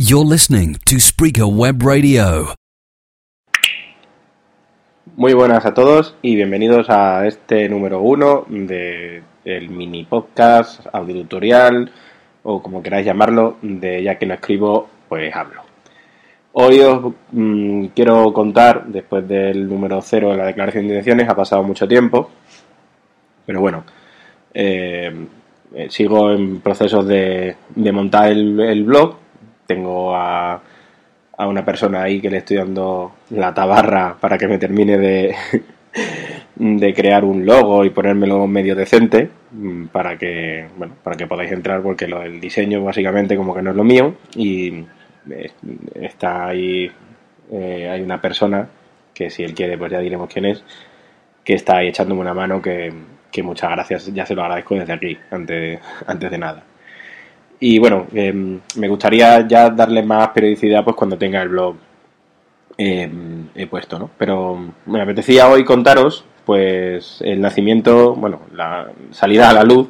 You're listening to Spreaker Web Radio. Muy buenas a todos y bienvenidos a este número uno de el mini podcast, audio tutorial o como queráis llamarlo, de ya que no escribo, pues hablo. Hoy os mm, quiero contar, después del número cero de la declaración de intenciones, ha pasado mucho tiempo, pero bueno, eh, eh, sigo en procesos de, montar el blog, tengo a, a una persona ahí que le estoy dando la tabarra para que me termine de, de crear un logo y ponérmelo medio decente mm, para que bueno para que podáis entrar porque lo del diseño básicamente como que no es lo mío y eh, está ahí eh, hay una persona que si él quiere pues ya diremos quién es que está ahí echándome una mano que, que muchas gracias ya se lo agradezco desde aquí antes, antes de nada y bueno, eh, me gustaría ya darle más periodicidad pues cuando tenga el blog eh, he puesto, ¿no? Pero me apetecía hoy contaros pues el nacimiento, bueno, la salida a la luz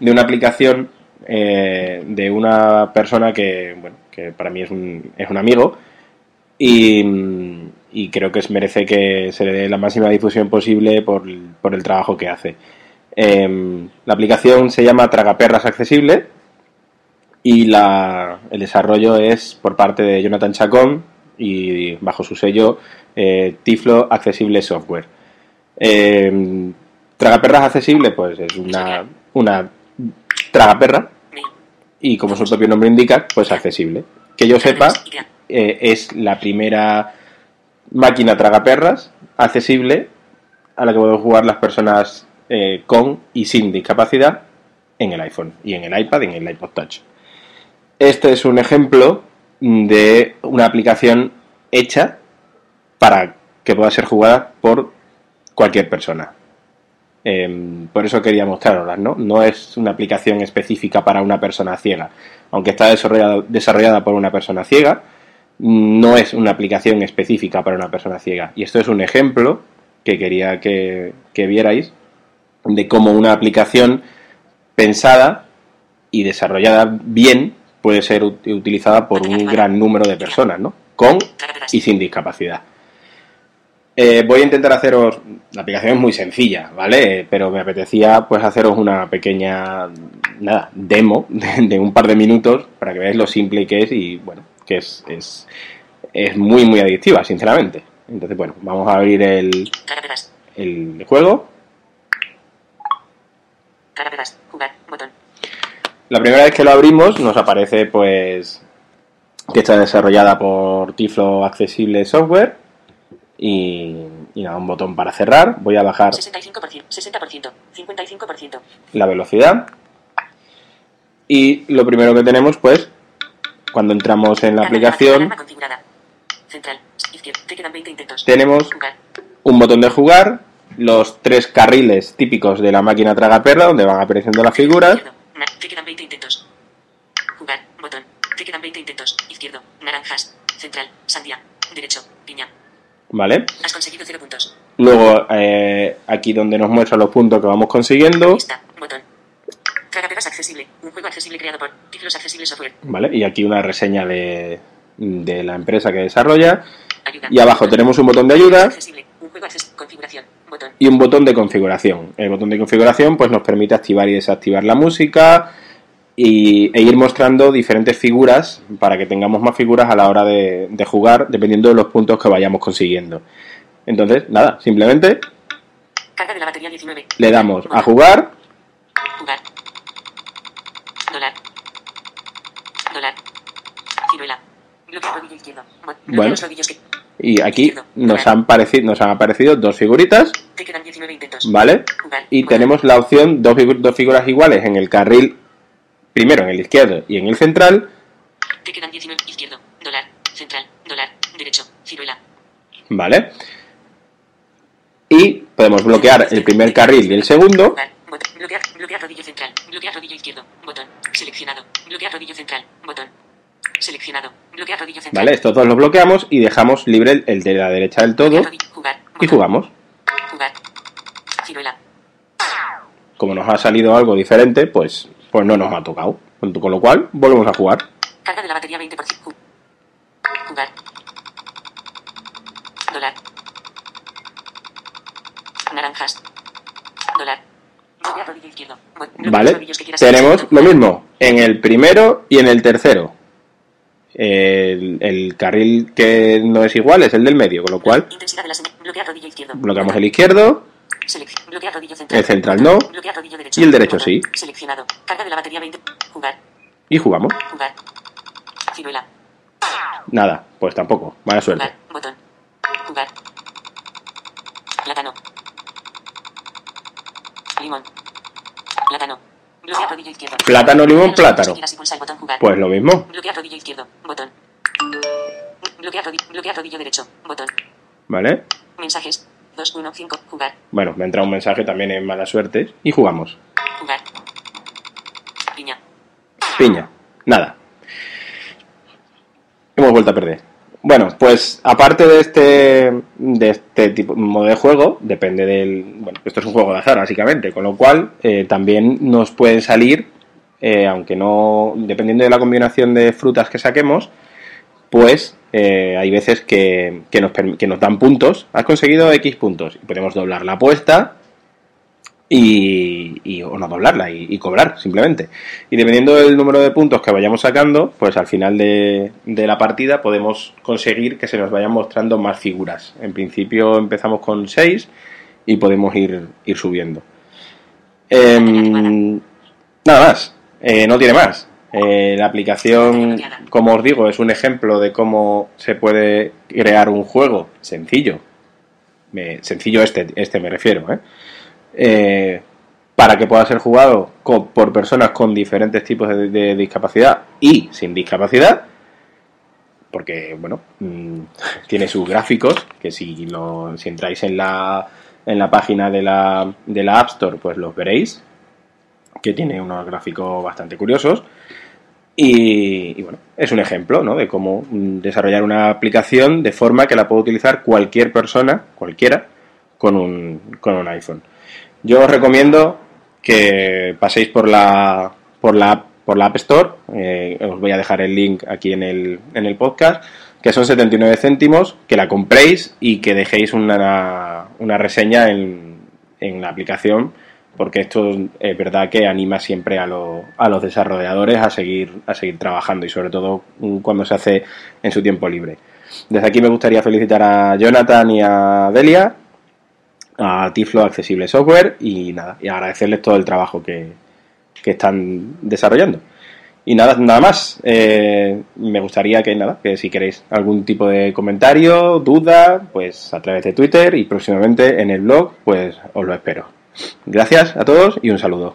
de una aplicación eh, de una persona que, bueno, que para mí es un, es un amigo y, y creo que merece que se le dé la máxima difusión posible por, por el trabajo que hace. Eh, la aplicación se llama Tragaperras Accesible y la, el desarrollo es por parte de Jonathan Chacón y bajo su sello eh, Tiflo Accesible Software. Eh, tragaperras accesible, pues es una, una tragaperra y como su propio nombre indica, pues accesible. Que yo sepa, eh, es la primera máquina tragaperras accesible a la que pueden jugar las personas eh, con y sin discapacidad en el iPhone y en el iPad y en el iPod Touch. Este es un ejemplo de una aplicación hecha para que pueda ser jugada por cualquier persona. Eh, por eso quería mostraroslas, ¿no? No es una aplicación específica para una persona ciega. Aunque está desarrollada, por una persona ciega, no es una aplicación específica para una persona ciega. Y esto es un ejemplo que quería que, que vierais de cómo una aplicación pensada y desarrollada bien puede ser utilizada por un gran número de personas, ¿no? Con y sin discapacidad. Eh, voy a intentar haceros, la aplicación es muy sencilla, ¿vale? Pero me apetecía pues haceros una pequeña, nada, demo de, de un par de minutos para que veáis lo simple que es y, bueno, que es, es, es muy, muy adictiva, sinceramente. Entonces, bueno, vamos a abrir el, el juego. Jugar, botón. La primera vez que lo abrimos nos aparece pues que está desarrollada por Tiflo Accesible Software y, y nada, un botón para cerrar. Voy a bajar 65%, 60%, 55%. la velocidad y lo primero que tenemos pues cuando entramos en la aplicación Alarma configurada. Central, izquierda. Te quedan 20 intentos. tenemos Jugar. un botón de jugar, los tres carriles típicos de la máquina tragaperra donde van apareciendo las figuras Izquierdo. Te quedan 20 intentos. Jugar. Botón. Te quedan 20 intentos. Izquierdo. Naranjas. Central. Sandía. Derecho. Piña. ¿vale? Has conseguido 0 puntos. Luego eh, aquí donde nos muestra los puntos que vamos consiguiendo Lista. Botón. Tragaperras accesible. Un juego accesible creado por Tiflos Accesible Software. ¿vale? Y aquí una reseña de, de la empresa que desarrolla. Ayuda. Y abajo tenemos un botón de ayuda Accesible. Un juego accesible. Configuración. Botón. y un botón de configuración. El botón de configuración pues nos permite activar y desactivar la música y, e ir mostrando diferentes figuras para que tengamos más figuras a la hora de, de jugar dependiendo de los puntos que vayamos consiguiendo. Entonces, nada, simplemente Carga de la batería 19. le damos a jugar Jugar. Dólar. Dólar. Ciruela. Bloqueo rodillo izquierdo. Bot- Bloquea Bueno. y aquí nos han, parecido, nos han aparecido dos figuritas, Te quedan 19 intentos. ¿vale? Jugar. Y Botón. tenemos la opción dos, dos figuras iguales en el carril, primero en el izquierdo y en el central, Te quedan 19. Izquierdo. Dólar. Central. Dólar. Derecho. Ciruela. ¿vale? Y podemos bloquear el primer carril y el segundo, Jugar. Botón. Bloquear. Bloquear rodillo central. Bloquear rodillo izquierdo. Botón. Seleccionado. Bloquear rodillo central. Botón. Seleccionado. Bloquear rodillo central. ¿vale? Estos dos los bloqueamos y dejamos libre el, de la derecha del todo. Jugar. y jugamos. Ciruela. Como nos ha salido algo diferente, pues, pues no nos ha tocado. Con lo cual, volvemos a jugar. Carga de la batería 20%. Ju- Jugar. Dólar. Naranjas. Dólar. ¿Vale? Tenemos lo mismo en el primero y en el tercero. El, el carril que no es igual es el del medio, con lo cual bloqueamos el izquierdo, Bloquear rodillo central. el central no, Bloquear rodillo derecho. y el derecho sí. Seleccionado. Carga de la batería 20. Jugar. y jugamos. Jugar. Ciruela. Nada, pues tampoco. Mala suerte. Jugar. Botón. Jugar. Plátano. Limón. Plátano. Bloquear rodillo izquierdo. Plátano, limón, plátano. Pues lo mismo, Bloquear rodillo izquierdo. Botón. Bloquear, rodi- bloquear rodillo derecho. Botón. ¿vale? Mensajes. 215. Jugar. Bueno, me entra un mensaje también en mala suerte y jugamos. Jugar. Piña. Piña. Nada. Hemos vuelto a perder. Bueno, pues aparte de este de este tipo modo de juego, depende del. Bueno, esto es un juego de azar, básicamente, con lo cual eh, también nos pueden salir, eh, aunque no. dependiendo de la combinación de frutas que saquemos, pues eh, hay veces que, que, nos, que nos dan puntos. Has conseguido X puntos. Y podemos doblar la apuesta y, y- o no doblarla y, y cobrar simplemente. Y dependiendo del número de puntos que vayamos sacando, pues al final de, de la partida podemos conseguir que se nos vayan mostrando más figuras. En principio empezamos con 6 y podemos ir, ir subiendo. Em, nada más, Eh, no tiene más. Eh, la aplicación, como os digo, es un ejemplo de cómo se puede crear un juego sencillo. Sencillo este, este me refiero, ¿eh? eh, para que pueda ser jugado por personas con diferentes tipos de, discapacidad y sin discapacidad, porque, bueno, mm, tiene sus gráficos, que si, lo, si entráis en la, en la página de la, de la App Store, pues los veréis, que tiene unos gráficos bastante curiosos. Y, bueno, es un ejemplo ¿no? de cómo mm, desarrollar una aplicación de forma que la pueda utilizar cualquier persona, cualquiera, con un, con un iPhone. Yo os recomiendo que paséis por la, por la, por la App Store, eh, os voy a dejar el link aquí en el, en el podcast, que son 79 céntimos, que la compréis y que dejéis una, una reseña en, en la aplicación, porque esto es verdad que anima siempre a, lo- a los desarrolladores a seguir, a seguir trabajando y sobre todo cuando se hace en su tiempo libre. Desde aquí me gustaría felicitar a Jonathan y a Delia, a Tiflo Accesible Software y nada, y agradecerles todo el trabajo que, que están desarrollando. Y nada, nada más. Eh, me gustaría que nada, que si queréis algún tipo de comentario, duda, pues a través de Twitter y próximamente en el blog, pues os lo espero. Gracias a todos y un saludo.